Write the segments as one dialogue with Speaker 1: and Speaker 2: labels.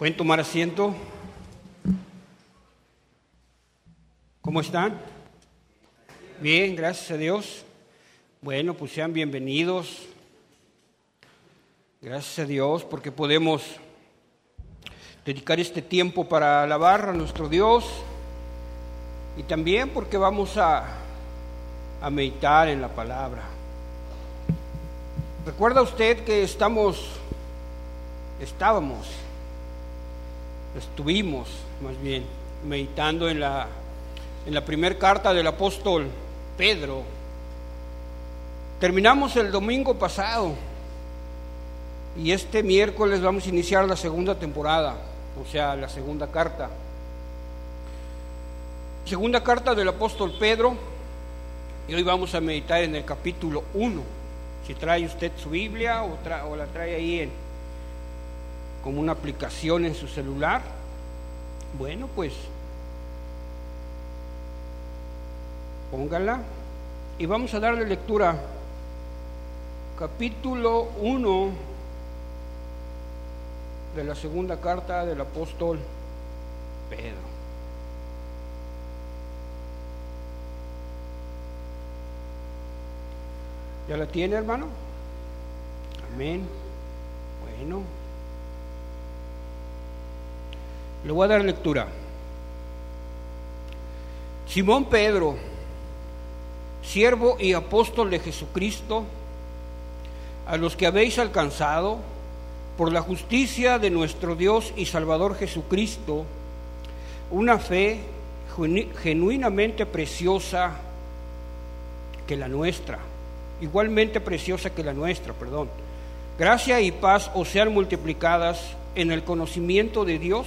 Speaker 1: Pueden tomar asiento. ¿Cómo están? Bien, gracias a Dios. Bueno, pues sean bienvenidos. Gracias a Dios porque podemos dedicar este tiempo para alabar a nuestro Dios y también porque vamos a, a meditar en la palabra. ¿Recuerda usted que estamos, estábamos, estuvimos más bien, meditando en la, en la primera carta del apóstol Pedro? Terminamos el domingo pasado y este miércoles vamos a iniciar la segunda temporada, o sea, la segunda carta. Segunda carta del apóstol Pedro y hoy vamos a meditar en el capítulo 1. Si trae usted su Biblia o, o la trae ahí en, como una aplicación en su celular, bueno, pues póngala y vamos a darle lectura. Capítulo 1 de la segunda carta del apóstol Pedro. ¿Ya la tiene, hermano? Amén. Bueno. Le voy a dar lectura. Simón Pedro, siervo y apóstol de Jesucristo, a los que habéis alcanzado, por la justicia de nuestro Dios y Salvador Jesucristo, una fe genuinamente preciosa que la nuestra igualmente preciosa que la nuestra, perdón. Gracia y paz os sean multiplicadas en el conocimiento de Dios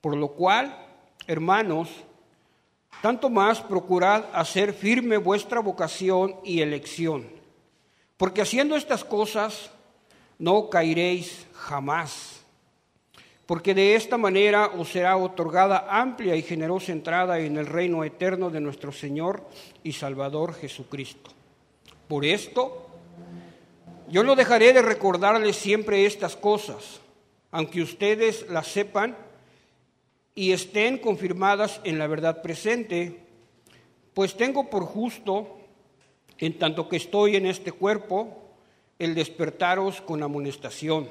Speaker 1: por lo cual, hermanos, tanto más procurad hacer firme vuestra vocación y elección, porque haciendo estas cosas no caeréis jamás, porque de esta manera os será otorgada amplia y generosa entrada en el reino eterno de nuestro Señor y Salvador Jesucristo. Por esto, yo no dejaré de recordarles siempre estas cosas, aunque ustedes las sepan y estén confirmadas en la verdad presente, pues tengo por justo, en tanto que estoy en este cuerpo, el despertaros con amonestación,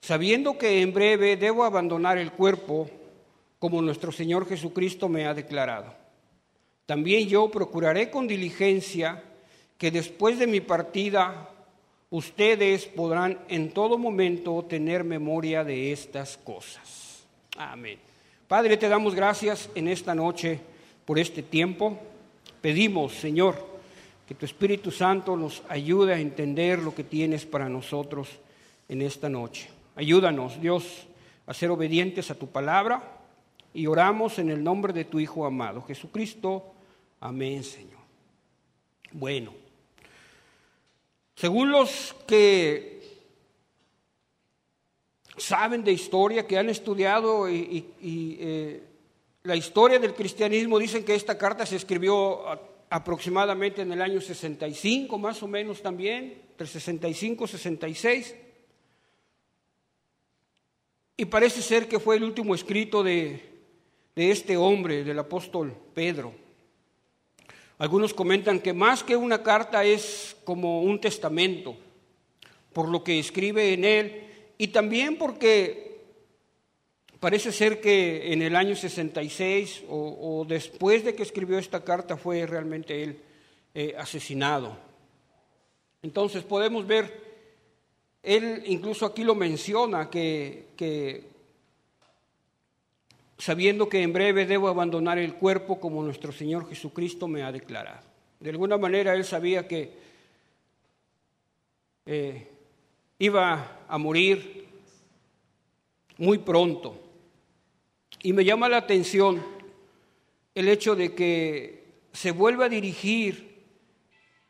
Speaker 1: sabiendo que en breve debo abandonar el cuerpo, como nuestro Señor Jesucristo me ha declarado. También yo procuraré con diligencia que después de mi partida ustedes podrán en todo momento tener memoria de estas cosas. Amén. Padre, te damos gracias en esta noche por este tiempo. Pedimos, Señor, que tu Espíritu Santo nos ayude a entender lo que tienes para nosotros en esta noche. Ayúdanos, Dios, a ser obedientes a tu palabra y oramos en el nombre de tu Hijo amado, Jesucristo. Amén, Señor. Bueno. Según los que saben de historia, que han estudiado y, eh, la historia del cristianismo dicen que esta carta se escribió aproximadamente en el año 65, más o menos también, entre 65 y 66. Y parece ser que fue el último escrito de, de este hombre, del apóstol Pedro. Algunos comentan que más que una carta es como un testamento, por lo que escribe en él, y también porque parece ser que en el año 66 o, o después de que escribió esta carta fue realmente él eh, asesinado. Entonces podemos ver, él incluso aquí lo menciona, que, sabiendo que en breve debo abandonar el cuerpo como nuestro Señor Jesucristo me ha declarado. De alguna manera él sabía que eh, iba a morir muy pronto. Y me llama la atención el hecho de que se vuelva a dirigir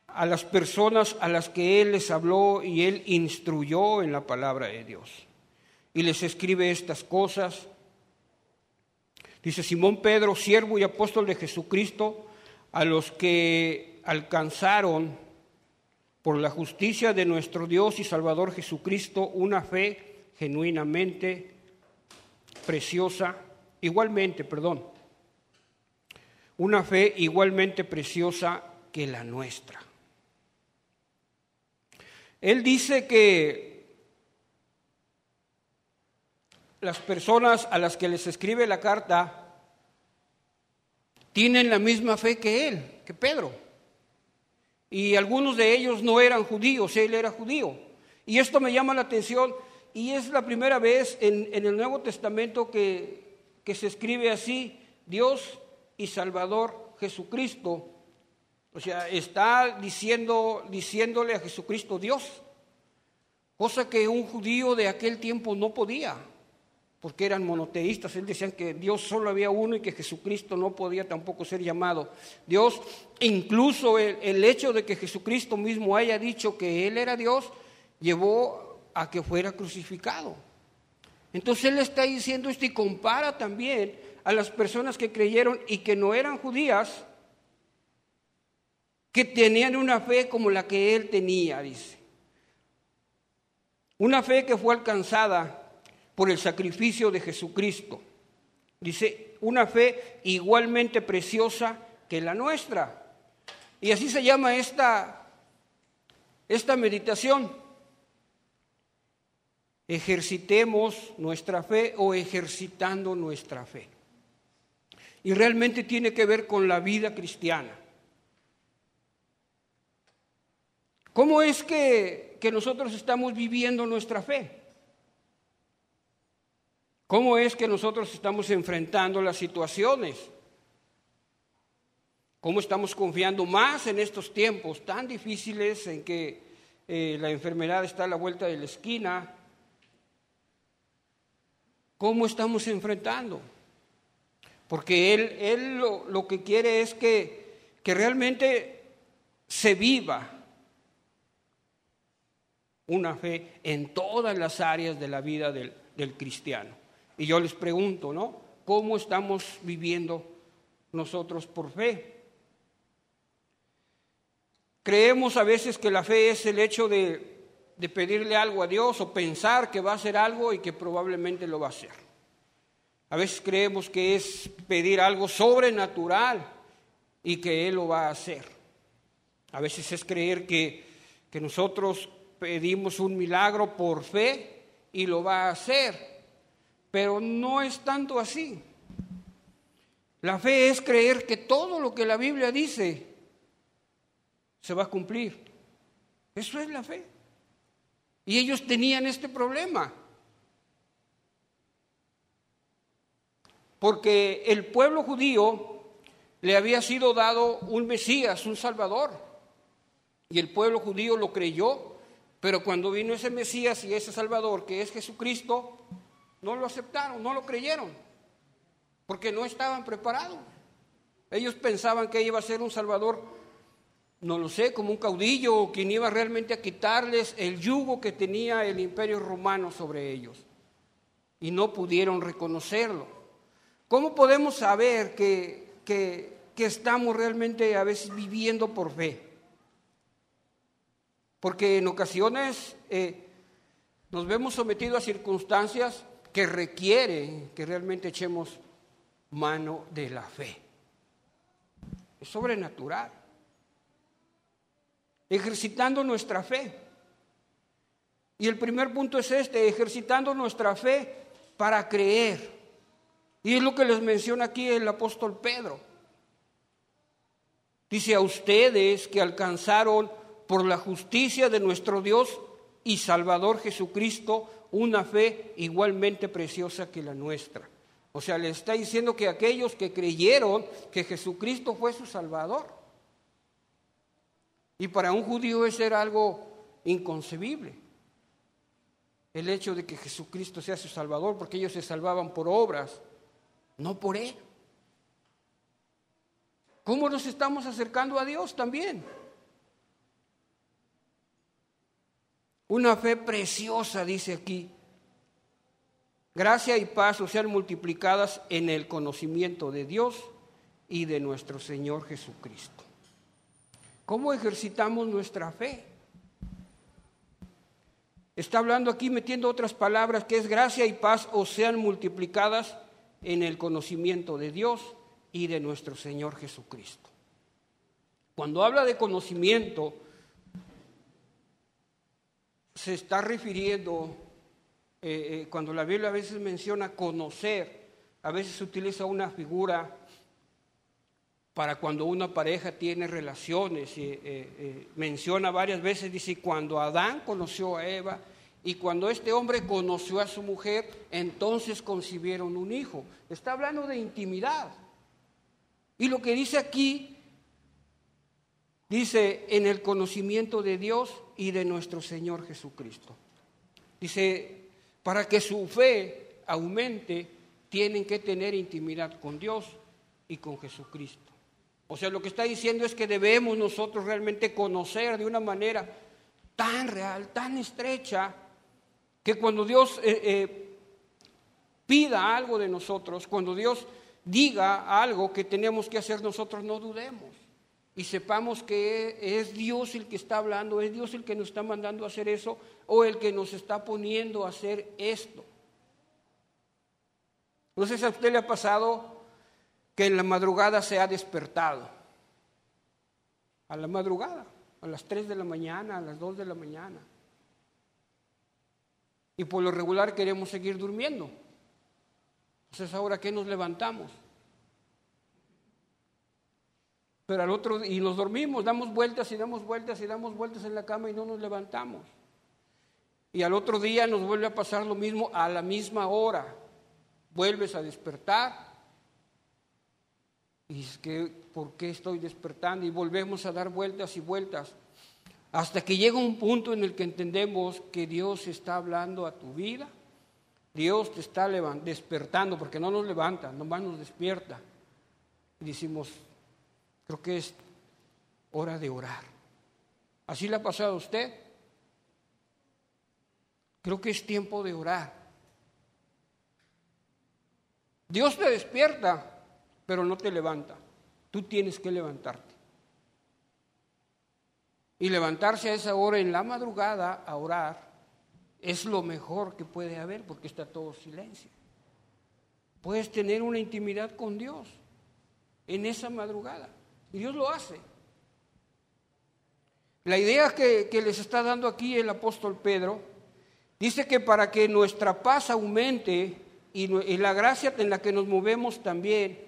Speaker 1: a las personas a las que Él les habló y Él instruyó en la palabra de Dios. Y les escribe estas cosas Dice Simón Pedro, siervo y apóstol de Jesucristo, a los que alcanzaron por la justicia de nuestro Dios y Salvador Jesucristo una fe genuinamente preciosa, igualmente, perdón, una fe igualmente preciosa que la nuestra. Él dice que las personas a las que les escribe la carta tienen la misma fe que él, que Pedro. Y algunos de ellos no eran judíos, él era judío. Y esto me llama la atención y es la primera vez en, el Nuevo Testamento que, que se escribe así, Dios y Salvador Jesucristo. O sea, está diciendo, diciéndole a Jesucristo Dios, cosa que un judío de aquel tiempo no podía porque eran monoteístas, él decían que Dios solo había uno y que Jesucristo no podía tampoco ser llamado Dios. Incluso el, el, hecho de que Jesucristo mismo haya dicho que Él era Dios, llevó a que fuera crucificado. Entonces Él está diciendo esto y compara también a las personas que creyeron y que no eran judías, que tenían una fe como la que Él tenía, dice. Una fe que fue alcanzada por el sacrificio de Jesucristo. Dice, una fe igualmente preciosa que la nuestra. Y así se llama esta, esta meditación. Ejercitemos nuestra fe o ejercitando nuestra fe. Y realmente tiene que ver con la vida cristiana. ¿Cómo es que, que nosotros estamos viviendo nuestra fe? ¿Cómo es que nosotros estamos enfrentando las situaciones? ¿Cómo estamos confiando más en estos tiempos tan difíciles en que eh, la enfermedad está a la vuelta de la esquina? ¿Cómo estamos enfrentando? Porque Él, él lo, lo, que quiere es que, que realmente se viva una fe en todas las áreas de la vida del, del cristiano. Y yo les pregunto, ¿no? ¿Cómo estamos viviendo nosotros por fe? Creemos a veces que la fe es el hecho de, de, pedirle algo a Dios o pensar que va a hacer algo y que probablemente lo va a hacer. A veces creemos que es pedir algo sobrenatural y que Él lo va a hacer. A veces es creer que, que nosotros pedimos un milagro por fe y lo va a hacer. Pero no es tanto así. La fe es creer que todo lo que la Biblia dice se va a cumplir. Eso es la fe. Y ellos tenían este problema. Porque el pueblo judío le había sido dado un Mesías, un Salvador. Y el pueblo judío lo creyó. Pero cuando vino ese Mesías y ese Salvador, que es Jesucristo, no lo aceptaron, no lo creyeron, porque no estaban preparados. Ellos pensaban que iba a ser un salvador, no lo sé, como un caudillo o quien iba realmente a quitarles el yugo que tenía el imperio romano sobre ellos. Y no pudieron reconocerlo. ¿Cómo podemos saber que, que, estamos realmente a veces viviendo por fe? Porque en ocasiones eh, nos vemos sometidos a circunstancias que requieren que realmente echemos mano de la fe. Es sobrenatural. Ejercitando nuestra fe. Y el primer punto es este, ejercitando nuestra fe para creer. Y es lo que les menciona aquí el apóstol Pedro. Dice a ustedes que alcanzaron por la justicia de nuestro Dios y Salvador Jesucristo una fe igualmente preciosa que la nuestra. O sea, le está diciendo que aquellos que creyeron que Jesucristo fue su Salvador. Y para un judío eso era algo inconcebible. El hecho de que Jesucristo sea su Salvador, porque ellos se salvaban por obras, no por Él. ¿Cómo nos estamos acercando a Dios también? Una fe preciosa, dice aquí. Gracia y paz sean multiplicadas en el conocimiento de Dios y de nuestro Señor Jesucristo. ¿Cómo ejercitamos nuestra fe? Está hablando aquí metiendo otras palabras que es gracia y paz o sean multiplicadas en el conocimiento de Dios y de nuestro Señor Jesucristo. Cuando habla de conocimiento, se está refiriendo, eh, eh, cuando la Biblia a veces menciona conocer, a veces utiliza una figura para cuando una pareja tiene relaciones, eh, menciona varias veces, dice, cuando Adán conoció a Eva y cuando este hombre conoció a su mujer, entonces concibieron un hijo. Está hablando de intimidad. Y lo que dice aquí Dice, en el conocimiento de Dios y de nuestro Señor Jesucristo. Dice, para que su fe aumente, tienen que tener intimidad con Dios y con Jesucristo. O sea, lo que está diciendo es que debemos nosotros realmente conocer de una manera tan real, tan estrecha, que cuando Dios eh, eh, pida algo de nosotros, cuando Dios diga algo que tenemos que hacer, nosotros no dudemos y sepamos que es Dios el que está hablando, es Dios el que nos está mandando a hacer eso o el que nos está poniendo a hacer esto. No sé si a usted le ha pasado que en la madrugada se ha despertado. A la madrugada, a las 3 de la mañana, a las 2 de la mañana. Y por lo regular queremos seguir durmiendo. Entonces, ¿ahora qué nos levantamos? Pero al otro y nos dormimos, damos vueltas y damos vueltas y damos vueltas en la cama y no nos levantamos. Y al otro día nos vuelve a pasar lo mismo a la misma hora. Vuelves a despertar. Y es que, ¿por qué estoy despertando? Y volvemos a dar vueltas y vueltas. Hasta que llega un punto en el que entendemos que Dios está hablando a tu vida. Dios te está despertando, porque no nos levanta, nomás nos despierta. Y decimos, Creo que es hora de orar. ¿Así le ha pasado a usted? Creo que es tiempo de orar. Dios te despierta, pero no te levanta. Tú tienes que levantarte. Y levantarse a esa hora en la madrugada a orar es lo mejor que puede haber porque está todo silencio. Puedes tener una intimidad con Dios en esa madrugada. Y Dios lo hace. La idea que, les está dando aquí el apóstol Pedro dice que para que nuestra paz aumente y, y la gracia en la que nos movemos también,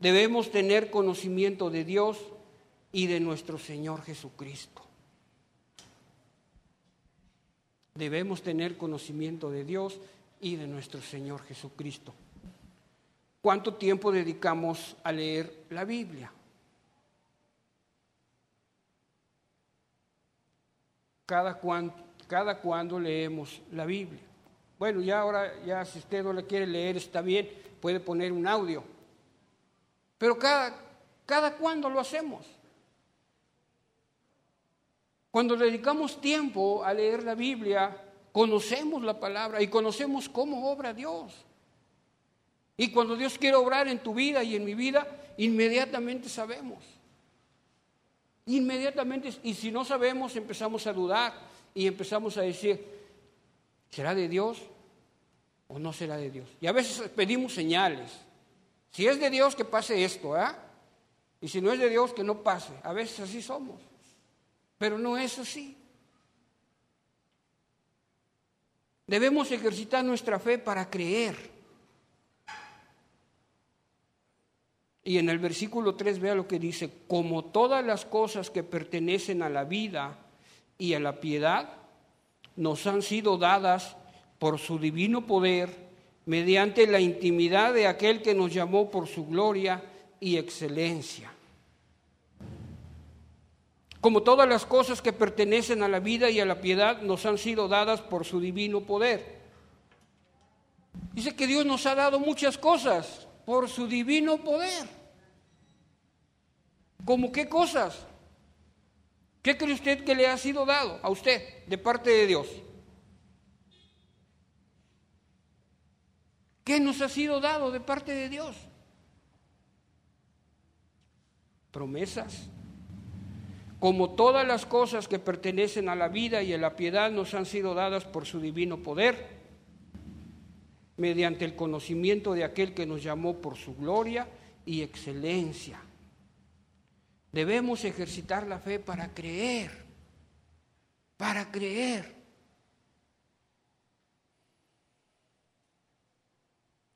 Speaker 1: debemos tener conocimiento de Dios y de nuestro Señor Jesucristo. Debemos tener conocimiento de Dios y de nuestro Señor Jesucristo. ¿Cuánto tiempo dedicamos a leer la Biblia? Cada, cada cuando leemos la Biblia. Bueno, ya ahora, ya si usted no la quiere leer, está bien, puede poner un audio. Pero cada, cada cuando lo hacemos. Cuando dedicamos tiempo a leer la Biblia, conocemos la palabra y conocemos cómo obra Dios. Y cuando Dios quiere obrar en tu vida y en mi vida, inmediatamente sabemos. Inmediatamente, y si no sabemos, empezamos a dudar y empezamos a decir, ¿será de Dios o no será de Dios? Y a veces pedimos señales. Si es de Dios, que pase esto, ¿ah? Y si no es de Dios, que no pase. A veces así somos. Pero no es así. Debemos ejercitar nuestra fe para creer. Y en el versículo 3 vea lo que dice, como todas las cosas que pertenecen a la vida y a la piedad nos han sido dadas por su divino poder mediante la intimidad de aquel que nos llamó por su gloria y excelencia. Como todas las cosas que pertenecen a la vida y a la piedad nos han sido dadas por su divino poder. Dice que Dios nos ha dado muchas cosas por su divino poder. ¿Cómo qué cosas? ¿Qué cree usted que le ha sido dado a usted de parte de Dios? ¿Qué nos ha sido dado de parte de Dios? Promesas. Como todas las cosas que pertenecen a la vida y a la piedad nos han sido dadas por su divino poder, mediante el conocimiento de aquel que nos llamó por su gloria y excelencia. Debemos ejercitar la fe para creer, para creer.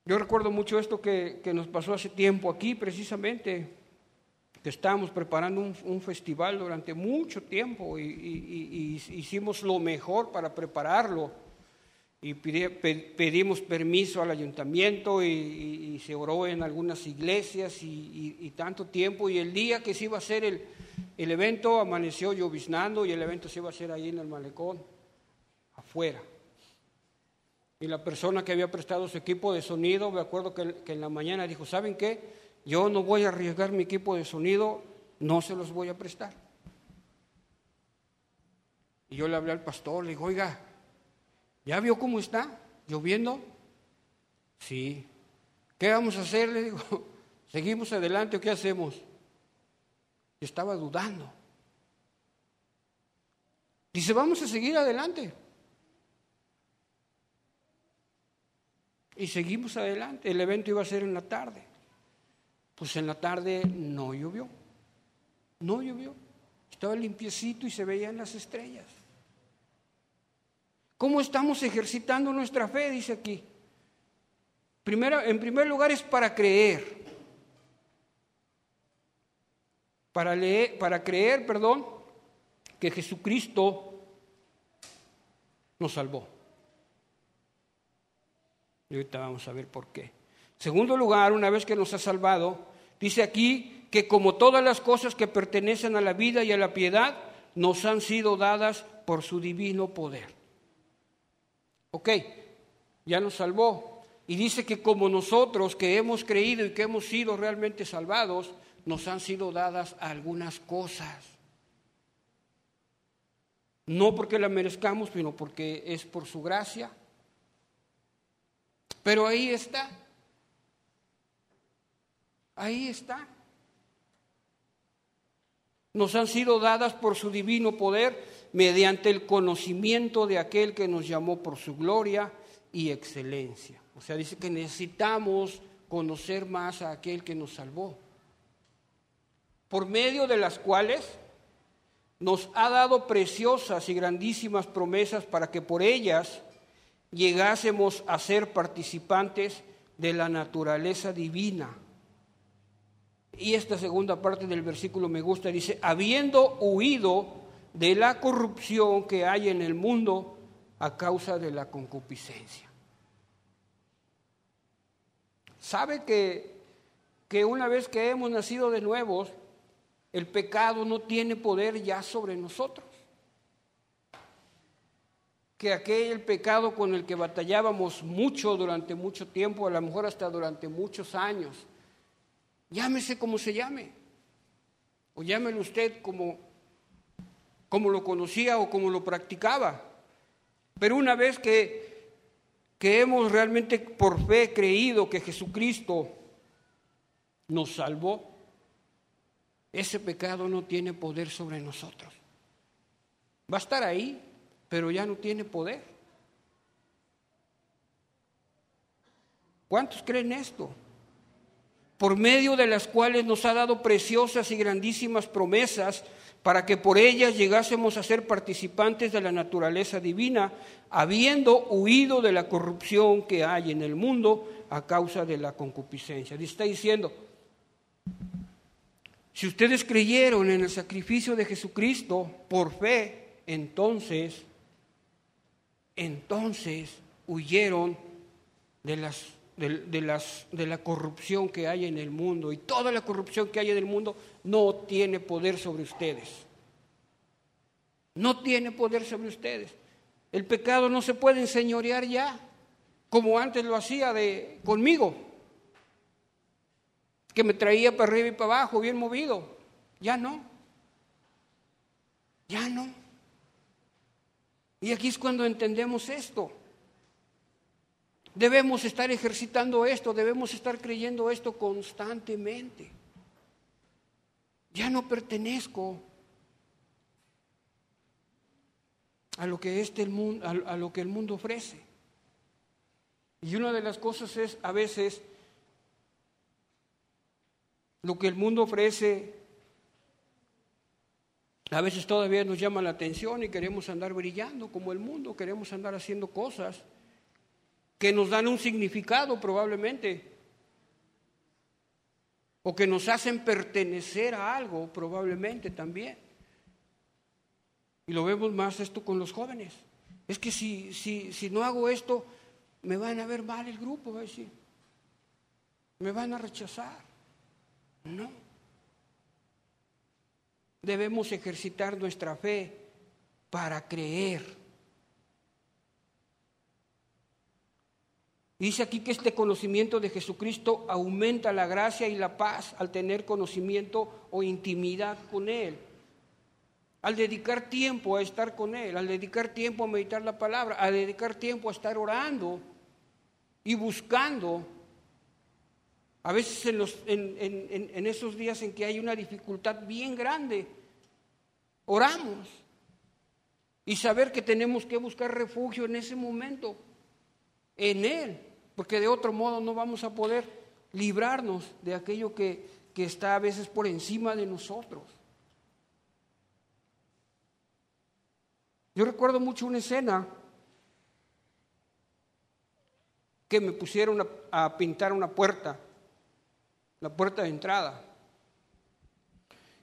Speaker 1: Yo recuerdo mucho esto que, nos pasó hace tiempo aquí, precisamente, que estábamos preparando un, festival durante mucho tiempo y hicimos lo mejor para prepararlo y pedimos permiso al ayuntamiento y, se oró en algunas iglesias y, tanto tiempo. Y el día que se iba a hacer el, el, evento amaneció lloviznando y el evento se iba a hacer ahí en el malecón, afuera. Y la persona que había prestado su equipo de sonido, me acuerdo que, que en la mañana dijo, ¿saben qué? Yo no voy a arriesgar mi equipo de sonido, no se los voy a prestar. Y yo le hablé al pastor, le digo, oiga, ¿Ya vio cómo está? ¿Lloviendo? Sí. ¿Qué vamos a hacer? Le digo, ¿seguimos adelante o qué hacemos? estaba dudando. Dice, vamos a seguir adelante. Y seguimos adelante. El evento iba a ser en la tarde. Pues en la tarde no llovió. No llovió. Estaba limpiecito y se veían las estrellas. ¿Cómo estamos ejercitando nuestra fe? Dice aquí. Primero, en primer lugar es para creer. Para, leer, para creer, perdón, que Jesucristo nos salvó. Y ahorita vamos a ver por qué. Segundo lugar, una vez que nos ha salvado, dice aquí que como todas las cosas que pertenecen a la vida y a la piedad, nos han sido dadas por su divino poder. Ok, ya nos salvó. Y dice que como nosotros que hemos creído y que hemos sido realmente salvados, nos han sido dadas algunas cosas. No porque la merezcamos, sino porque es por su gracia. Pero ahí está. Ahí está. Nos han sido dadas por su divino poder mediante el conocimiento de aquel que nos llamó por su gloria y excelencia. O sea, dice que necesitamos conocer más a aquel que nos salvó, por medio de las cuales nos ha dado preciosas y grandísimas promesas para que por ellas llegásemos a ser participantes de la naturaleza divina. Y esta segunda parte del versículo me gusta, dice, habiendo huido de la corrupción que hay en el mundo a causa de la concupiscencia. ¿Sabe que, que una vez que hemos nacido de nuevos, el pecado no tiene poder ya sobre nosotros? Que aquel pecado con el que batallábamos mucho durante mucho tiempo, a lo mejor hasta durante muchos años, llámese como se llame, o llámelo usted como como lo conocía o como lo practicaba. Pero una vez que, que hemos realmente por fe creído que Jesucristo nos salvó, ese pecado no tiene poder sobre nosotros. Va a estar ahí, pero ya no tiene poder. ¿Cuántos creen esto? Por medio de las cuales nos ha dado preciosas y grandísimas promesas para que por ellas llegásemos a ser participantes de la naturaleza divina, habiendo huido de la corrupción que hay en el mundo a causa de la concupiscencia. Está diciendo, si ustedes creyeron en el sacrificio de Jesucristo por fe, entonces, entonces huyeron de las de, las, de la corrupción que hay en el mundo. Y toda la corrupción que hay en el mundo no tiene poder sobre ustedes. No tiene poder sobre ustedes. El pecado no se puede enseñorear ya, como antes lo hacía de, conmigo, que me traía para arriba y para abajo, bien movido. Ya no. Ya no. Y aquí es cuando entendemos esto. Debemos estar ejercitando esto, debemos estar creyendo esto constantemente. Ya no pertenezco a lo que este a lo que el mundo ofrece. Y una de las cosas es a veces lo que el mundo ofrece a veces todavía nos llama la atención y queremos andar brillando como el mundo, queremos andar haciendo cosas que nos dan un significado probablemente, o que nos hacen pertenecer a algo probablemente también. Y lo vemos más esto con los jóvenes. Es que si, si, si no hago esto, me van a ver mal el grupo, va a decir. Me van a rechazar. No. Debemos ejercitar nuestra fe para creer Dice aquí que este conocimiento de Jesucristo aumenta la gracia y la paz al tener conocimiento o intimidad con Él. Al dedicar tiempo a estar con Él, al dedicar tiempo a meditar la palabra, al dedicar tiempo a estar orando y buscando. A veces en, los, en, en esos días en que hay una dificultad bien grande, oramos y saber que tenemos que buscar refugio en ese momento, en Él porque de otro modo no vamos a poder librarnos de aquello que, que está a veces por encima de nosotros. Yo recuerdo mucho una escena que me pusieron a, pintar una puerta, la puerta de entrada.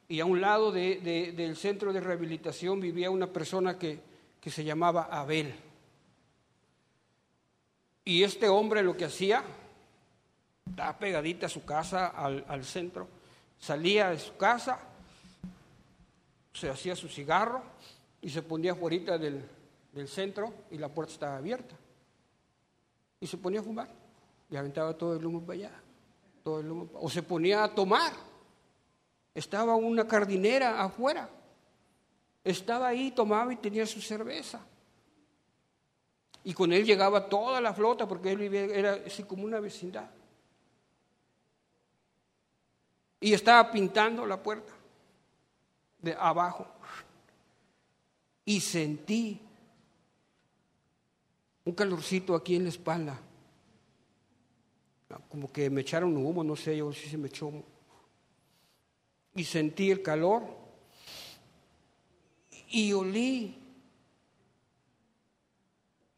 Speaker 1: Y a un lado del centro de rehabilitación vivía una persona que, que se llamaba Abel. Y este hombre lo que hacía, estaba pegadita a su casa, al, centro, salía de su casa, se hacía su cigarro y se ponía fuera del, del centro y la puerta estaba abierta. Y se ponía a fumar y aventaba todo el humo para allá. Todo el humo, o se ponía a tomar. Estaba una cardinera afuera. Estaba ahí, tomaba y tenía su cerveza. Y con él llegaba toda la flota porque él vivía, era así como una vecindad. Y estaba pintando la puerta de abajo. Y sentí un calorcito aquí en la espalda. Como que me echaron humo, no sé yo si se me echó. Y sentí el calor. Y olí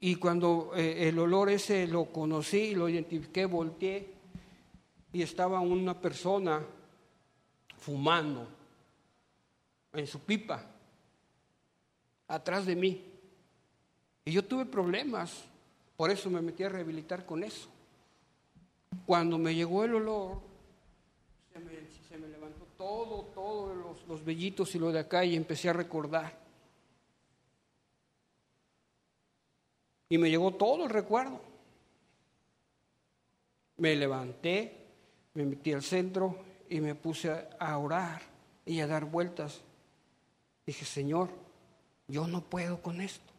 Speaker 1: y cuando eh, el olor ese lo conocí, lo identifiqué, volteé y estaba una persona fumando en su pipa atrás de mí. Y yo tuve problemas, por eso me metí a rehabilitar con eso. Cuando me llegó el olor, se me, levantó todo, todos los, los vellitos y lo de acá y empecé a recordar. Y me llegó todo el recuerdo. Me levanté, me metí al centro y me puse a orar y a dar vueltas. Dije, Señor, yo no puedo con esto.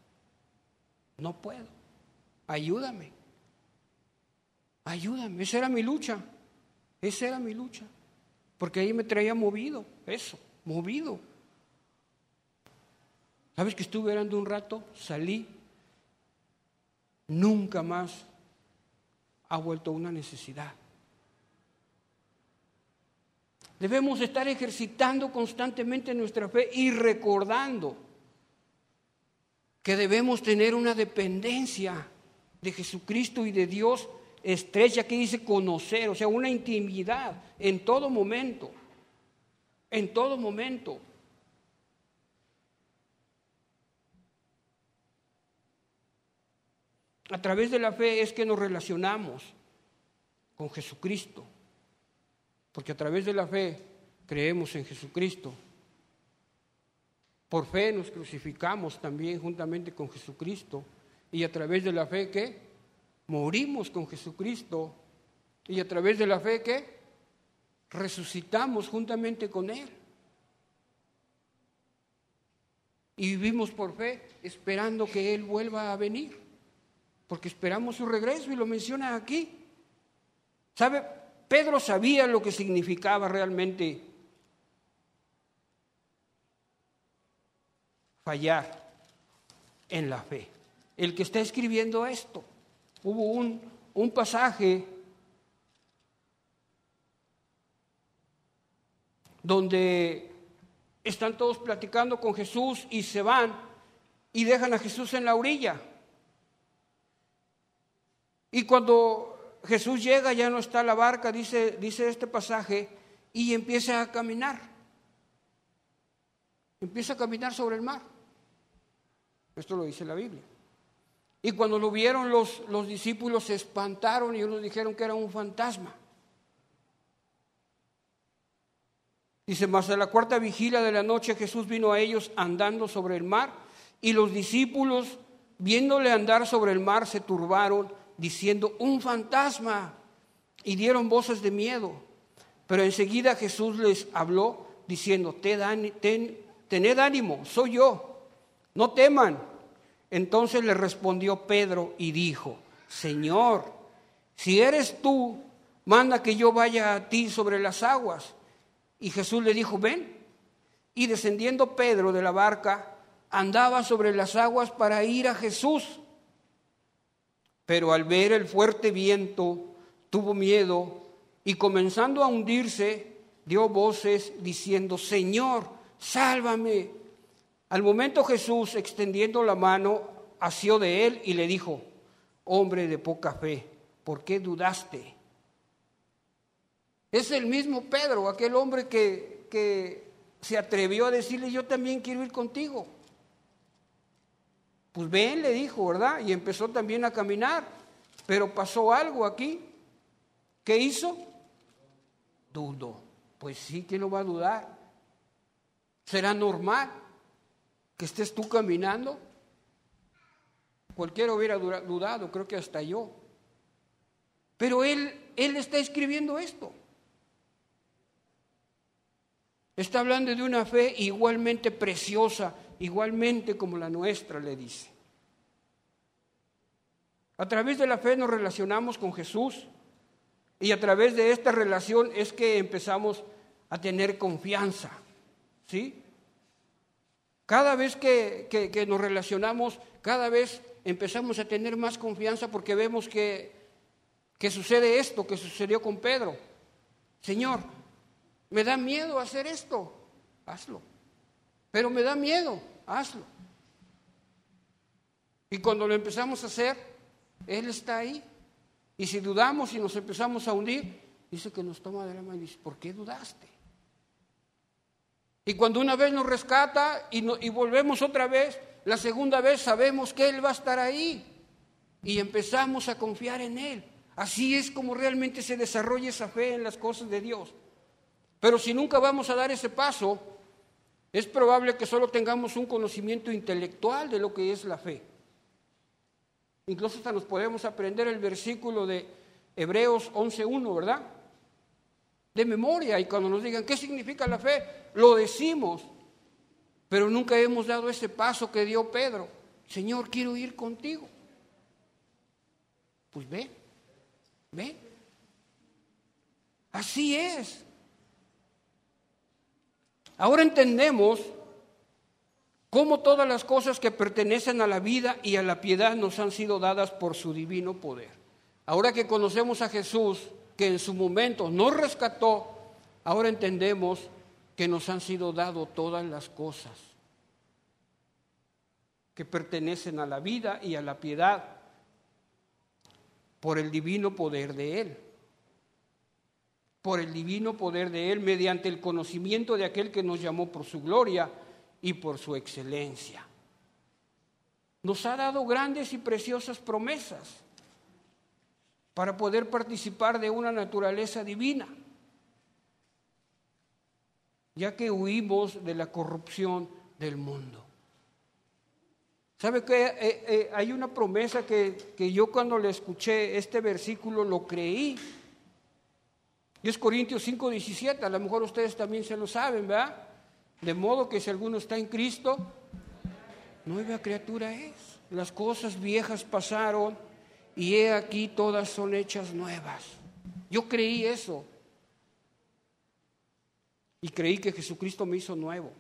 Speaker 1: No puedo. Ayúdame. Ayúdame, esa era mi lucha, esa era mi lucha, porque ahí me traía movido, eso, movido. ¿Sabes que estuve orando un rato? Salí, nunca más ha vuelto una necesidad. Debemos estar ejercitando constantemente nuestra fe y recordando que debemos tener una dependencia de Jesucristo y de Dios estrecha, que dice conocer, o sea, una intimidad en todo momento, en todo momento. A través de la fe es que nos relacionamos con Jesucristo, porque a través de la fe creemos en Jesucristo. Por fe nos crucificamos también juntamente con Jesucristo y a través de la fe que morimos con Jesucristo y a través de la fe que resucitamos juntamente con Él. Y vivimos por fe esperando que Él vuelva a venir, porque esperamos su regreso y lo menciona aquí. ¿Sabe? Pedro sabía lo que significaba realmente fallar en la fe. El que está escribiendo esto, hubo un, un pasaje donde están todos platicando con Jesús y se van y dejan a Jesús en la orilla. Y cuando Jesús llega, ya no está la barca, dice, dice este pasaje, y empieza a caminar. Empieza a caminar sobre el mar. Esto lo dice la Biblia. Y cuando lo vieron los, los discípulos se espantaron y unos dijeron que era un fantasma. Dice, más a la cuarta vigilia de la noche Jesús vino a ellos andando sobre el mar y los discípulos, viéndole andar sobre el mar, se turbaron diciendo, un fantasma, y dieron voces de miedo. Pero enseguida Jesús les habló diciendo, tened ánimo, soy yo no teman. Entonces le respondió Pedro y dijo, Señor, si eres tú, manda que yo vaya a ti sobre las aguas. Y Jesús le dijo, ven. Y descendiendo Pedro de la barca, andaba sobre las aguas para ir a Jesús. Pero al ver el fuerte viento, tuvo miedo y comenzando a hundirse, dio voces diciendo, Señor, sálvame. Al momento Jesús, extendiendo la mano, asió de él y le dijo, hombre de poca fe, ¿por qué dudaste? Es el mismo Pedro, aquel hombre que, que se atrevió a decirle, yo también quiero ir contigo. Pues ven, le dijo, ¿verdad? Y empezó también a caminar, pero pasó algo aquí. ¿Qué hizo? Dudó. Pues sí, ¿quién lo va a dudar? Será normal que estés tú caminando. Cualquiera hubiera dudado, creo que hasta yo. Pero él, él está escribiendo esto. Está hablando de una fe igualmente preciosa, igualmente como la nuestra, le dice. A través de la fe nos relacionamos con Jesús y a través de esta relación es que empezamos a tener confianza. ¿Sí? Cada vez que, nos relacionamos, cada vez empezamos a tener más confianza porque vemos que, que sucede esto que sucedió con Pedro. Señor, me da miedo hacer esto, hazlo. Pero me da miedo, hazlo. Y cuando lo empezamos a hacer, Él está ahí. Y si dudamos y nos empezamos a hundir, dice que nos toma de la mano y dice, ¿por qué dudaste? Y cuando una vez nos rescata y, y volvemos otra vez, la segunda vez sabemos que Él va a estar ahí y empezamos a confiar en Él. Así es como realmente se desarrolla esa fe en las cosas de Dios. Pero si nunca vamos a dar ese paso, es probable que solo tengamos un conocimiento intelectual de lo que es la fe. Incluso hasta nos podemos aprender el versículo de Hebreos 11.1, ¿verdad? de memoria y cuando nos digan qué significa la fe, lo decimos, pero nunca hemos dado ese paso que dio Pedro. Señor, quiero ir contigo. Pues ve, ¿Ve? Así es. Ahora entendemos cómo todas las cosas que pertenecen a la vida y a la piedad nos han sido dadas por su divino poder. Ahora que conocemos a Jesús, que en su momento nos rescató, ahora entendemos que nos han sido dado todas las cosas que pertenecen a la vida y a la piedad por el divino poder de Él. Por el divino poder de Él, mediante el conocimiento de aquel que nos llamó por su gloria y por su excelencia. Nos ha dado grandes y preciosas promesas para poder participar de una naturaleza divina, ya que huimos de la corrupción del mundo. ¿Sabe que eh, eh, hay una promesa que, que, yo cuando le escuché este versículo lo creí? Y es Corintios 5, 17, a lo mejor ustedes también se lo saben, ¿verdad? De modo que si alguno está en Cristo, nueva criatura es. Las cosas viejas pasaron y he aquí todas son hechas nuevas. Yo creí eso. Y creí que Jesucristo me hizo nuevo.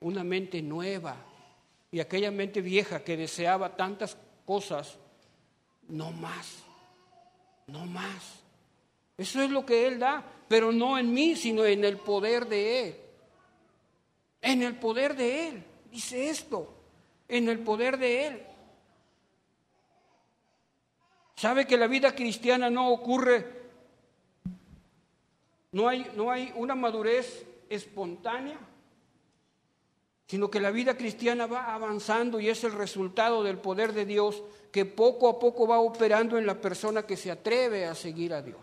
Speaker 1: Una mente nueva y aquella mente vieja que deseaba tantas cosas, no más, no más. Eso es lo que Él da, pero no en mí, sino en el poder de Él. En el poder de Él, dice esto, en el poder de Él. ¿Sabe que la vida cristiana no ocurre? No hay, no hay una madurez espontánea sino que la vida cristiana va avanzando y es el resultado del poder de Dios que poco a poco va operando en la persona que se atreve a seguir a Dios,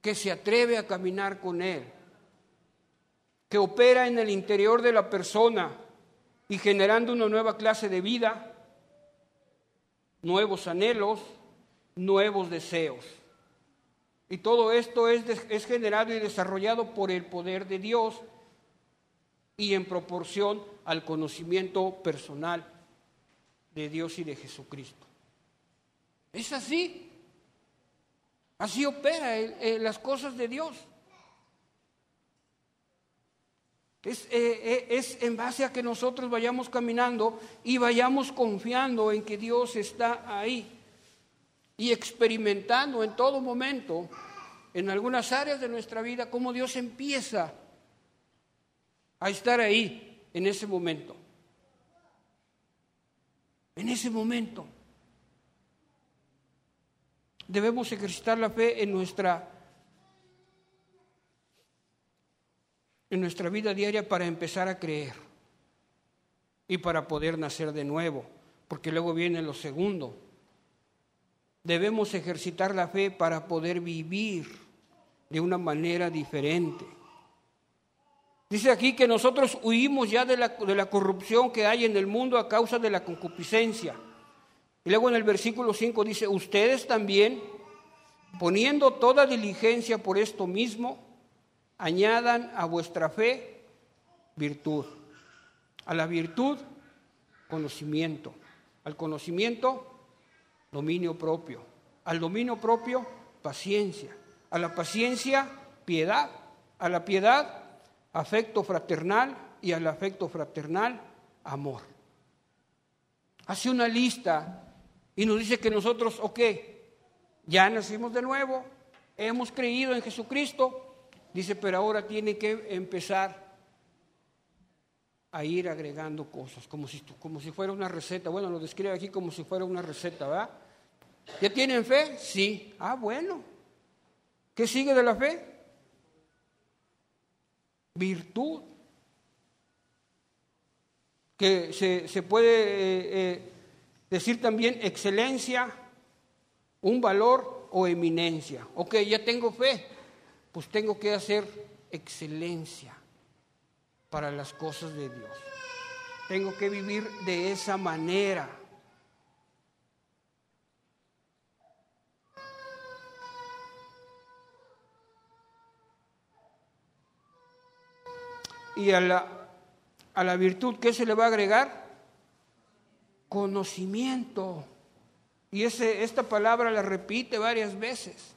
Speaker 1: que se atreve a caminar con Él, que opera en el interior de la persona y generando una nueva clase de vida, nuevos anhelos, nuevos deseos. Y todo esto es, es generado y desarrollado por el poder de Dios y en proporción al conocimiento personal de Dios y de Jesucristo. Es así. Así opera las cosas de Dios. Es, eh, eh, es, en base a que nosotros vayamos caminando y vayamos confiando en que Dios está ahí y experimentando en todo momento, en algunas áreas de nuestra vida, cómo Dios empieza a estar ahí en ese momento. En ese momento. Debemos ejercitar la fe en nuestra en nuestra vida diaria para empezar a creer y para poder nacer de nuevo, porque luego viene lo segundo. Debemos ejercitar la fe para poder vivir de una manera diferente. Dice aquí que nosotros huimos ya de la, de la, corrupción que hay en el mundo a causa de la concupiscencia. Y luego en el versículo 5 dice, ustedes también, poniendo toda diligencia por esto mismo, añadan a vuestra fe virtud. A la virtud, conocimiento. Al conocimiento, dominio propio. Al dominio propio, paciencia. A la paciencia, piedad. A la piedad, afecto fraternal y al afecto fraternal, amor. Hace una lista y nos dice que nosotros, ok, ya nacimos de nuevo, hemos creído en Jesucristo, dice, pero ahora tiene que empezar a ir agregando cosas, como si, como si fuera una receta. Bueno, lo describe aquí como si fuera una receta, ¿verdad? ¿Ya tienen fe? Sí. Ah, bueno. ¿Qué sigue de la fe? virtud, que se, puede eh, eh, decir también excelencia, un valor o eminencia. Ok, ya tengo fe, pues tengo que hacer excelencia para las cosas de Dios. Tengo que vivir de esa manera. y a la, a la virtud, ¿qué se le va a agregar? Conocimiento. Y ese, esta palabra la repite varias veces.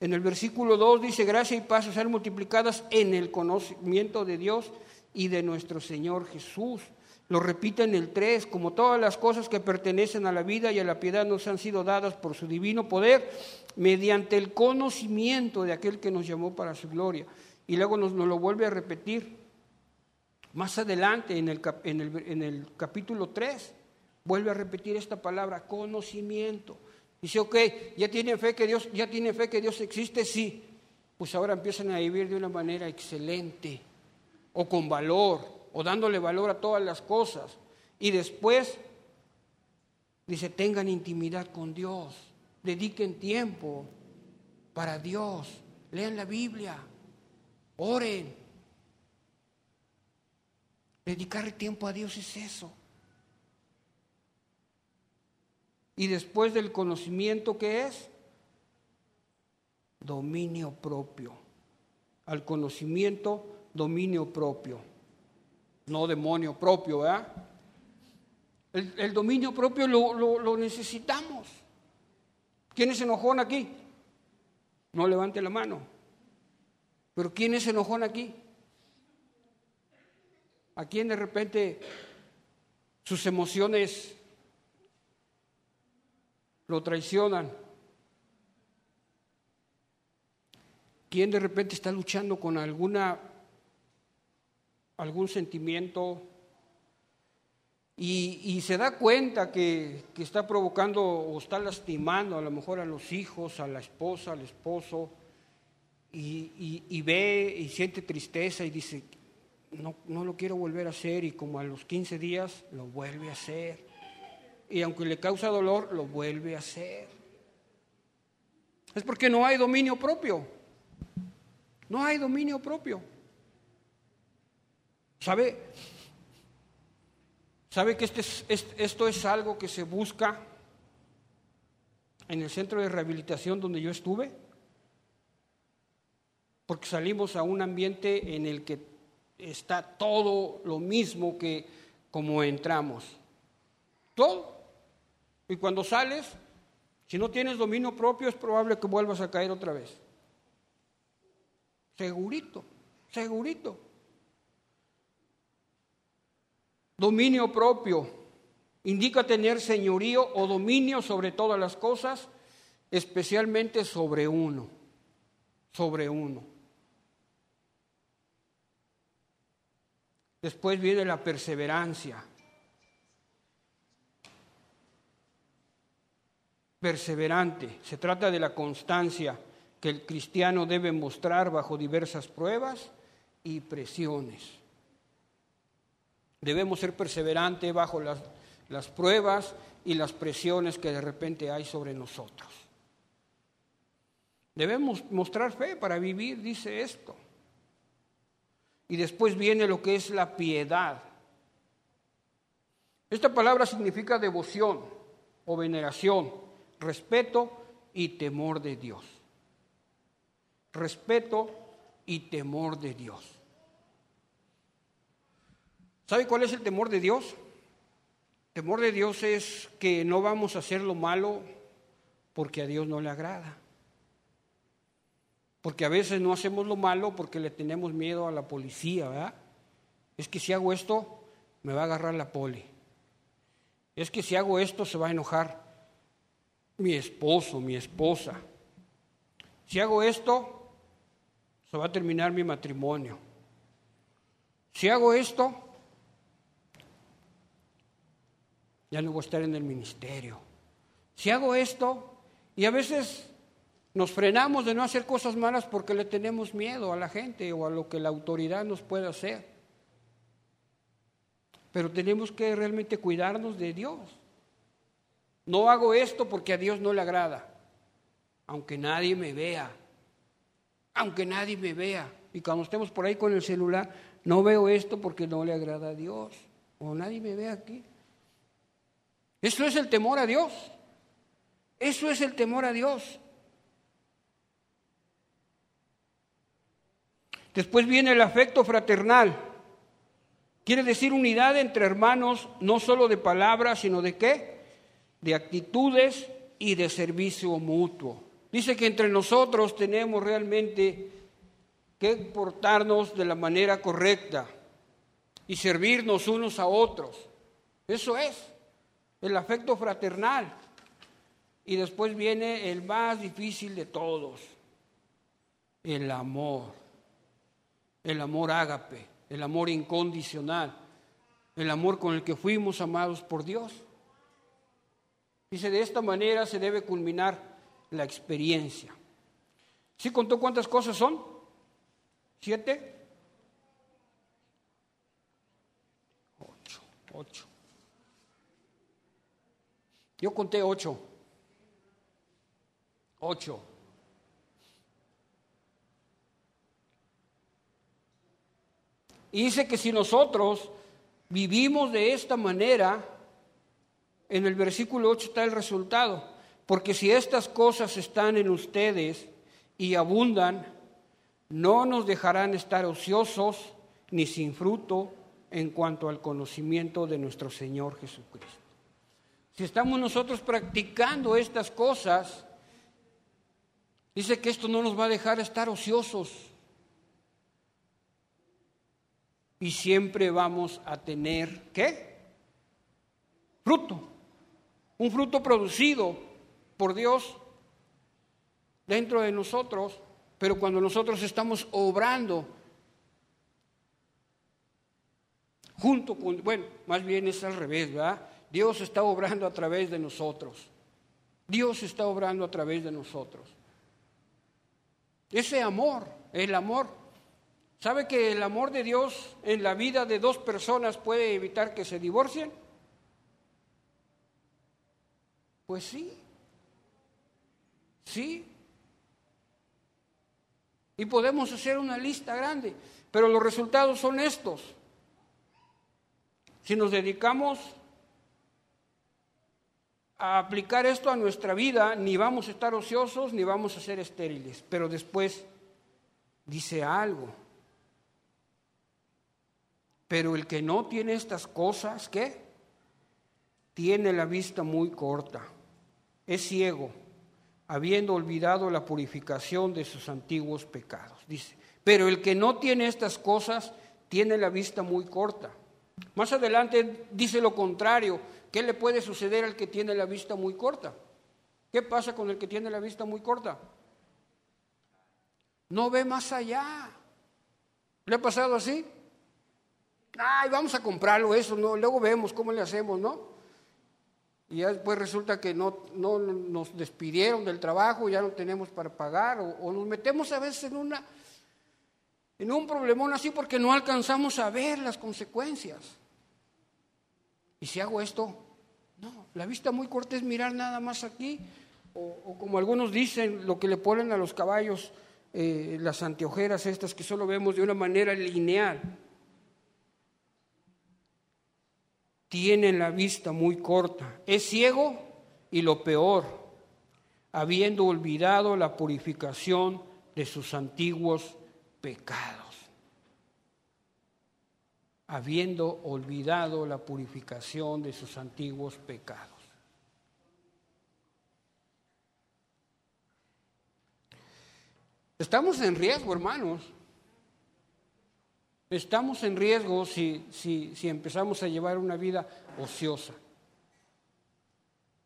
Speaker 1: En el versículo 2 dice, gracia y paz sean multiplicadas en el conocimiento de Dios y de nuestro Señor Jesús. Lo repite en el 3, como todas las cosas que pertenecen a la vida y a la piedad nos han sido dadas por su divino poder, mediante el conocimiento de aquel que nos llamó para su gloria. Y luego nos, lo vuelve a repetir más adelante en el, en el, en el capítulo 3, vuelve a repetir esta palabra, conocimiento. Dice, ok, ya tienen fe que Dios, ya tienen fe que Dios existe, sí. Pues ahora empiezan a vivir de una manera excelente o con valor o dándole valor a todas las cosas. Y después dice, tengan intimidad con Dios, dediquen tiempo para Dios, lean la Biblia, oren. Dedicar tiempo a Dios es eso. Y después del conocimiento que es, dominio propio. Al conocimiento, dominio propio no demonio propio, ¿verdad? El, dominio propio lo, necesitamos. ¿Quién es enojón aquí? No levante la mano. Pero ¿quién es enojón aquí? ¿A quién de repente sus emociones lo traicionan? ¿Quién de repente está luchando con alguna algún sentimiento y, se da cuenta que, está provocando o está lastimando a lo mejor a los hijos, a la esposa, al esposo, y, ve y siente tristeza y dice, no, no lo quiero volver a hacer y como a los 15 días lo vuelve a hacer. Y aunque le causa dolor, lo vuelve a hacer. Es porque no hay dominio propio. No hay dominio propio. ¿Sabe? ¿Sabe que este esto es algo que se busca en el centro de rehabilitación donde yo estuve? Porque salimos a un ambiente en el que está todo lo mismo que como entramos. Todo. Y cuando sales, si no tienes dominio propio, es probable que vuelvas a caer otra vez. Segurito, segurito. Dominio propio indica tener señorío o dominio sobre todas las cosas, especialmente sobre uno, sobre uno. Después viene la perseverancia. Perseverante. Se trata de la constancia que el cristiano debe mostrar bajo diversas pruebas y presiones. Debemos ser perseverantes bajo las, las pruebas y las presiones que de repente hay sobre nosotros. Debemos mostrar fe para vivir, dice esto. Y después viene lo que es la piedad. Esta palabra significa devoción o veneración, respeto y temor de Dios. Respeto y temor de Dios. ¿Sabe cuál es el temor de Dios? Temor de Dios es que no vamos a hacer lo malo porque a Dios no le agrada. Porque a veces no hacemos lo malo porque le tenemos miedo a la policía, ¿verdad? Es que si hago esto, me va a agarrar la poli. Es que si hago esto, se va a enojar mi esposo, mi esposa. Si hago esto, se va a terminar mi matrimonio. Si hago esto, ya no voy a estar en el ministerio. Si hago esto, y a veces nos frenamos de no hacer cosas malas porque le tenemos miedo a la gente o a lo que la autoridad nos puede hacer. Pero tenemos que realmente cuidarnos de Dios. No hago esto porque a Dios no le agrada, aunque nadie me vea, aunque nadie me vea. Y cuando estemos por ahí con el celular, no veo esto porque no le agrada a Dios, o nadie me ve aquí. Eso es el temor a Dios. Eso es el temor a Dios. Después viene el afecto fraternal. Quiere decir unidad entre hermanos, no solo de palabras, sino de qué? De actitudes y de servicio mutuo. Dice que entre nosotros tenemos realmente que portarnos de la manera correcta y servirnos unos a otros. Eso es el afecto fraternal. Y después viene el más difícil de todos, el amor. El amor ágape, el amor incondicional, el amor con el que fuimos amados por Dios. Dice, de esta manera se debe culminar la experiencia. ¿Sí contó cuántas cosas son? ¿Siete? Ocho, ocho. Yo conté ocho. Ocho. Y dice que si nosotros vivimos de esta manera, en el versículo 8 está el resultado. Porque si estas cosas están en ustedes y abundan, no nos dejarán estar ociosos ni sin fruto en cuanto al conocimiento de nuestro Señor Jesucristo. Si estamos nosotros practicando estas cosas, dice que esto no nos va a dejar estar ociosos. Y siempre vamos a tener, ¿qué? Fruto. Un fruto producido por Dios dentro de nosotros pero cuando nosotros estamos obrando junto con, bueno, más bien es al revés, ¿verdad? Dios está obrando a través de nosotros. Dios está obrando a través de nosotros. Ese amor, el amor. ¿Sabe que el amor de Dios en la vida de dos personas puede evitar que se divorcien? Pues sí. Sí, y podemos hacer una lista grande, pero los resultados son estos. Si nos dedicamos a aplicar esto a nuestra vida, ni vamos a estar ociosos ni vamos a ser estériles. Pero después dice algo. Pero el que no tiene estas cosas, ¿qué? Tiene la vista muy corta, es ciego habiendo olvidado la purificación de sus antiguos pecados. Dice, pero el que no tiene estas cosas tiene la vista muy corta. Más adelante dice lo contrario, ¿qué le puede suceder al que tiene la vista muy corta? ¿Qué pasa con el que tiene la vista muy corta? No ve más allá. ¿Le ha pasado así? Ay, vamos a comprarlo eso, no, luego vemos cómo le hacemos, ¿no? Y ya después resulta que no, no nos despidieron del trabajo, ya no tenemos para pagar, o, nos metemos a veces en, una, en un problemón así porque no alcanzamos a ver las consecuencias. Y si hago esto, no, la vista muy corta es mirar nada más aquí, o, como algunos dicen, lo que le ponen a los caballos, eh, las anteojeras estas que solo vemos de una manera lineal. Tiene la vista muy corta, es ciego y lo peor, habiendo olvidado la purificación de sus antiguos pecados. Habiendo olvidado la purificación de sus antiguos pecados. Estamos en riesgo, hermanos. Estamos en riesgo si, si, si empezamos a llevar una vida ociosa.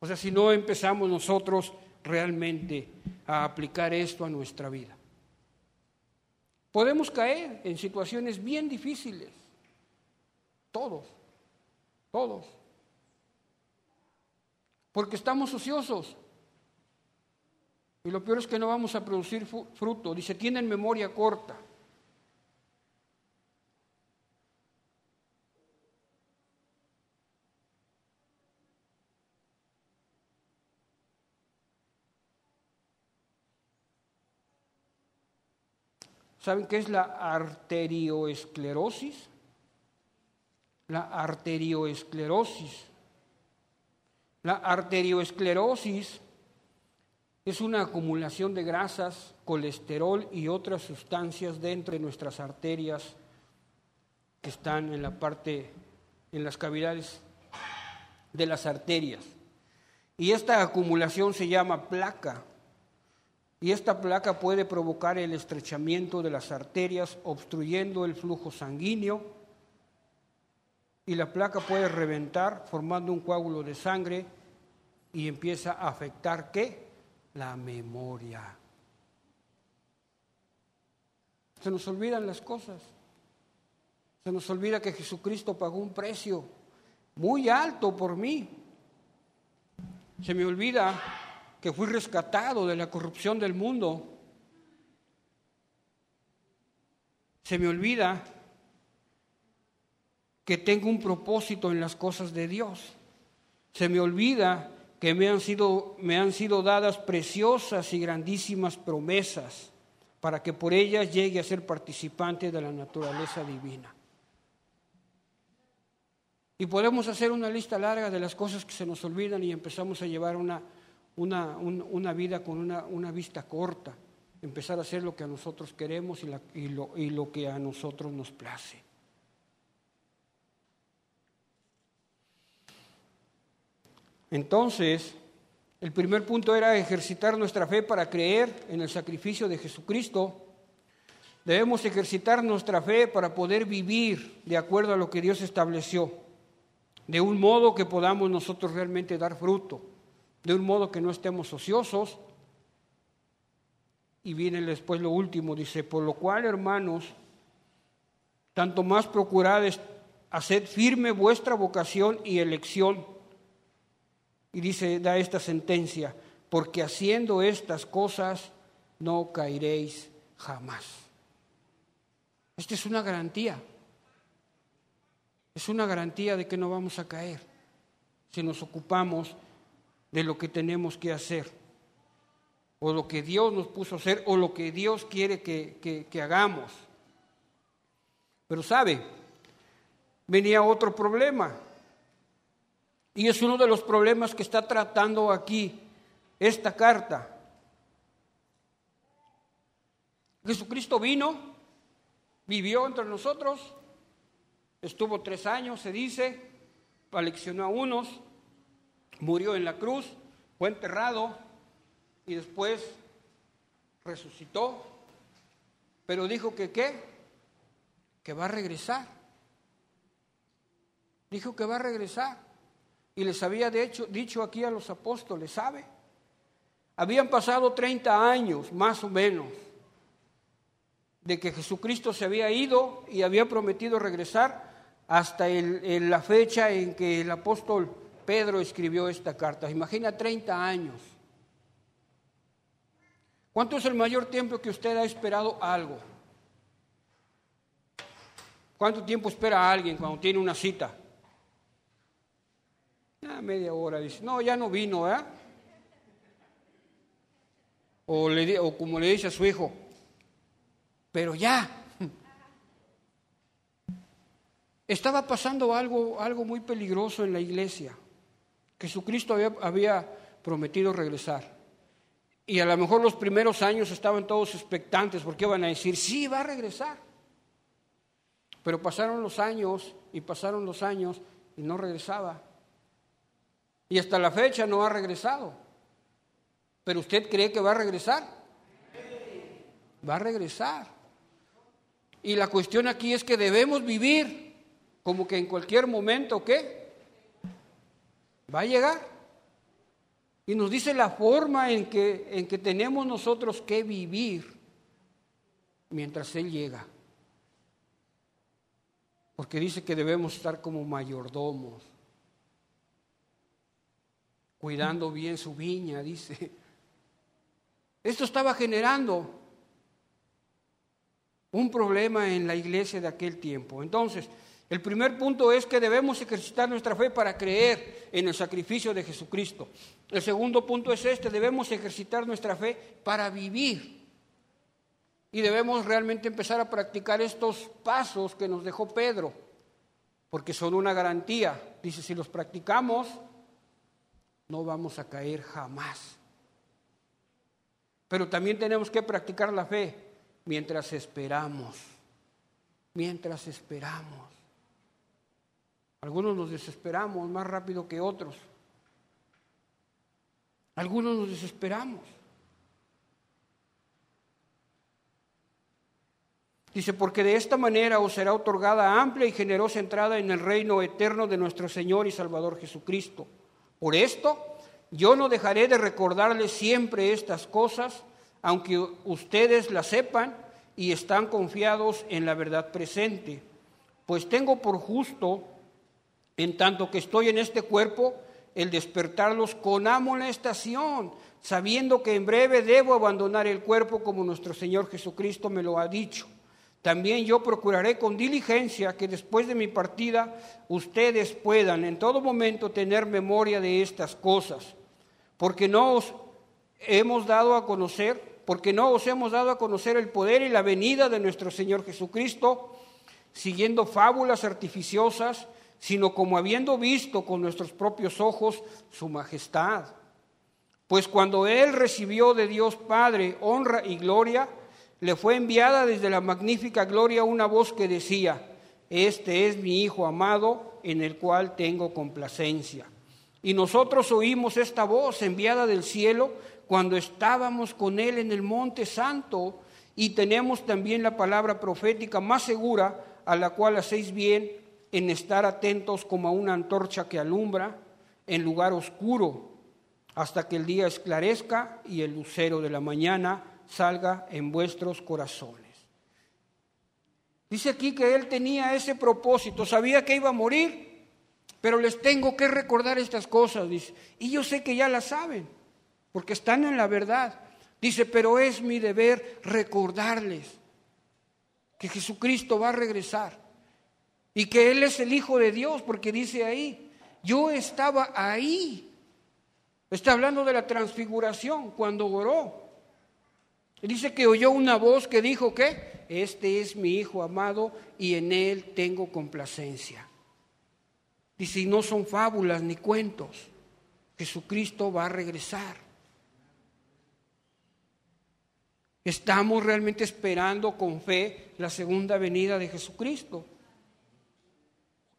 Speaker 1: O sea, si no empezamos nosotros realmente a aplicar esto a nuestra vida. Podemos caer en situaciones bien difíciles. Todos, todos. Porque estamos ociosos. Y lo peor es que no vamos a producir fruto. Dice, tienen memoria corta. ¿Saben qué es la arterioesclerosis? La arterioesclerosis. La arterioesclerosis es una acumulación de grasas, colesterol y otras sustancias dentro de nuestras arterias que están en la parte, en las cavidades de las arterias. Y esta acumulación se llama placa. Y esta placa puede provocar el estrechamiento de las arterias, obstruyendo el flujo sanguíneo. Y la placa puede reventar, formando un coágulo de sangre y empieza a afectar qué? La memoria. Se nos olvidan las cosas. Se nos olvida que Jesucristo pagó un precio muy alto por mí. Se me olvida que fui rescatado de la corrupción del mundo. Se me olvida que tengo un propósito en las cosas de Dios. Se me olvida que me han sido, me han sido dadas preciosas y grandísimas promesas para que por ellas llegue a ser participante de la naturaleza divina. Y podemos hacer una lista larga de las cosas que se nos olvidan y empezamos a llevar una, una, vida con una, vista corta, empezar a hacer lo que a nosotros queremos y, lo, y lo que a nosotros nos place. Entonces, el primer punto era ejercitar nuestra fe para creer en el sacrificio de Jesucristo. Debemos ejercitar nuestra fe para poder vivir de acuerdo a lo que Dios estableció, de un modo que podamos nosotros realmente dar fruto de un modo que no estemos ociosos. Y viene después lo último, dice, por lo cual, hermanos, tanto más procurad hacer firme vuestra vocación y elección. Y dice, da esta sentencia, porque haciendo estas cosas no caeréis jamás. Esta es una garantía. Es una garantía de que no vamos a caer si nos ocupamos de lo que tenemos que hacer, o lo que Dios nos puso a hacer, o lo que Dios quiere que, hagamos. Pero sabe, venía otro problema, y es uno de los problemas que está tratando aquí esta carta. Jesucristo vino, vivió entre nosotros, estuvo tres años, se dice, aleccionó a unos, murió en la cruz, fue enterrado y después resucitó, pero dijo que qué, que va a regresar. Dijo que va a regresar. Y les había hecho, dicho aquí a los apóstoles, ¿sabe? Habían pasado 30 años, más o menos, de que Jesucristo se había ido y había prometido regresar hasta la fecha en que el apóstol Pedro escribió esta carta. Imagina 30 años. ¿Cuánto es el mayor tiempo que usted ha esperado algo? ¿Cuánto tiempo espera alguien cuando tiene una cita? Ah, media hora. Dice, no, ya no vino, ¿eh? O, o como le dice a su hijo, pero ya. Estaba pasando algo, algo muy peligroso en la iglesia. Jesucristo había, prometido regresar. Y a lo mejor los primeros años estaban todos expectantes porque iban a decir, sí, va a regresar. Pero pasaron los años y pasaron los años y no regresaba. Y hasta la fecha no ha regresado. ¿Pero usted cree que va a regresar? Va a regresar. Y la cuestión aquí es que debemos vivir como que en cualquier momento, ¿qué? Va a llegar. Y nos dice la forma en que, en que tenemos nosotros que vivir mientras Él llega. Porque dice que debemos estar como mayordomos, cuidando bien su viña, dice. Esto estaba generando un problema en la iglesia de aquel tiempo. Entonces, el primer punto es que debemos ejercitar nuestra fe para creer en el sacrificio de Jesucristo. El segundo punto es este, debemos ejercitar nuestra fe para vivir. Y debemos realmente empezar a practicar estos pasos que nos dejó Pedro, porque son una garantía. Dice, si los practicamos, no vamos a caer jamás. Pero también tenemos que practicar la fe mientras esperamos, mientras esperamos. Algunos nos desesperamos más rápido que otros. Algunos nos desesperamos. Dice, porque de esta manera os será otorgada amplia y generosa entrada en el reino eterno de nuestro Señor y Salvador Jesucristo. Por esto, yo no dejaré de recordarles siempre estas cosas, aunque ustedes las sepan y están confiados en la verdad presente. Pues tengo por justo, en tanto que estoy en este cuerpo, el despertarlos con amonestación, sabiendo que en breve debo abandonar el cuerpo como nuestro Señor Jesucristo me lo ha dicho. También yo procuraré con diligencia que después de mi partida ustedes puedan en todo momento tener memoria de estas cosas, porque no os hemos dado a conocer, porque no os hemos dado a conocer el poder y la venida de nuestro Señor Jesucristo, siguiendo fábulas artificiosas, sino como habiendo visto con nuestros propios ojos su majestad. Pues cuando Él recibió de Dios Padre honra y gloria, le fue enviada desde la magnífica gloria una voz que decía, este es mi Hijo amado en el cual tengo complacencia. Y nosotros oímos esta voz enviada del cielo cuando estábamos con Él en el monte santo y tenemos también la palabra profética más segura a la cual hacéis bien en estar atentos como a una antorcha que alumbra en lugar oscuro hasta que el día esclarezca y el lucero de la mañana salga en vuestros corazones. Dice aquí que él tenía ese propósito, sabía que iba a morir, pero les tengo que recordar estas cosas, dice. Y yo sé que ya las saben, porque están en la verdad. Dice, pero es mi deber recordarles que Jesucristo va a regresar y que Él es el Hijo de Dios, porque dice ahí, yo estaba ahí. Está hablando de la transfiguración cuando oró. Dice que oyó una voz que dijo que este es mi hijo amado y en él tengo complacencia. Dice, y no son fábulas ni cuentos. Jesucristo va a regresar. Estamos realmente esperando con fe la segunda venida de Jesucristo.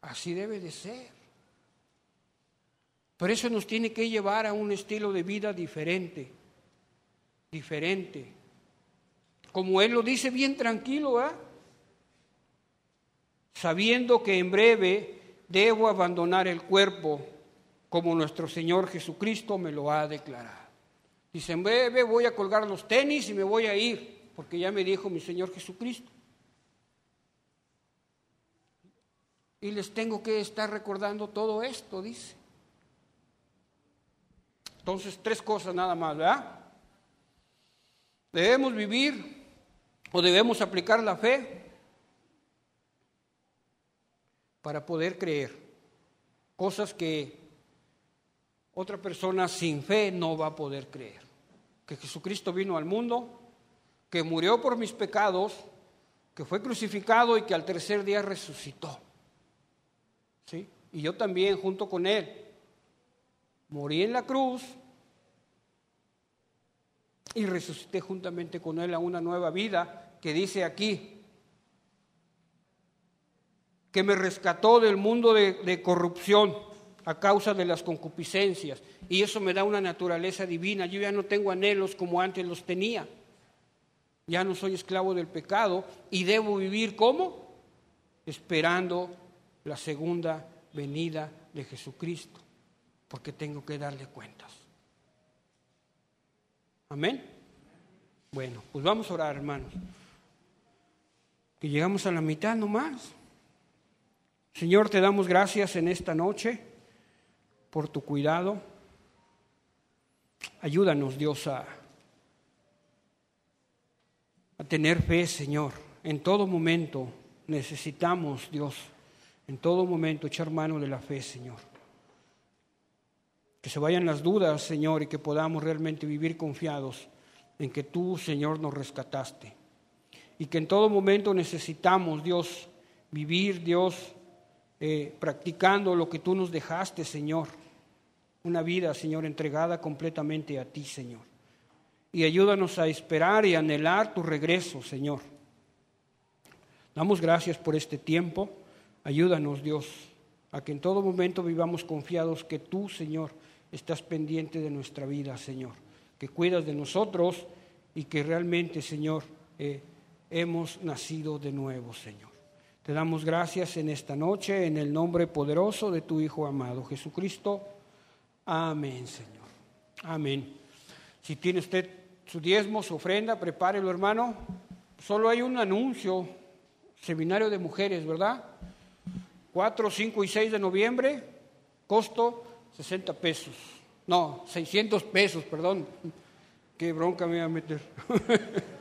Speaker 1: Así debe de ser. Por eso nos tiene que llevar a un estilo de vida diferente, diferente como él lo dice bien tranquilo, ¿eh? sabiendo que en breve debo abandonar el cuerpo como nuestro Señor Jesucristo me lo ha declarado. Dice, en breve voy a colgar los tenis y me voy a ir, porque ya me dijo mi Señor Jesucristo. Y les tengo que estar recordando todo esto, dice. Entonces, tres cosas nada más, ¿verdad? Debemos vivir ¿O debemos aplicar la fe para poder creer? Cosas que otra persona sin fe no va a poder creer. Que Jesucristo vino al mundo, que murió por mis pecados, que fue crucificado y que al tercer día resucitó. ¿Sí? Y yo también junto con él morí en la cruz y resucité juntamente con Él a una nueva vida que dice aquí, que me rescató del mundo de, corrupción a causa de las concupiscencias. Y eso me da una naturaleza divina. Yo ya no tengo anhelos como antes los tenía. Ya no soy esclavo del pecado y debo vivir como? Esperando la segunda venida de Jesucristo, porque tengo que darle cuentas. Amén. Bueno, pues vamos a orar, hermanos. Que llegamos a la mitad nomás. Señor, te damos gracias en esta noche por tu cuidado. Ayúdanos, Dios, a, a tener fe, Señor. En todo momento necesitamos, Dios, en todo momento echar mano de la fe, Señor. Que se vayan las dudas, Señor, y que podamos realmente vivir confiados en que tú, Señor, nos rescataste. Y que en todo momento necesitamos, Dios, vivir, Dios, eh, practicando lo que tú nos dejaste, Señor. Una vida, Señor, entregada completamente a ti, Señor. Y ayúdanos a esperar y anhelar tu regreso, Señor. Damos gracias por este tiempo. Ayúdanos, Dios, a que en todo momento vivamos confiados que tú, Señor, estás pendiente de nuestra vida, Señor, que cuidas de nosotros y que realmente, Señor, eh, hemos nacido de nuevo, Señor. Te damos gracias en esta noche, en el nombre poderoso de tu Hijo amado, Jesucristo. Amén, Señor. Amén. Si tiene usted su diezmo, su ofrenda, prepárelo, hermano. Solo hay un anuncio, seminario de mujeres, ¿verdad? 4, 5 y 6 de noviembre, costo 60 pesos. No, 600 pesos, perdón. Qué bronca me voy a meter.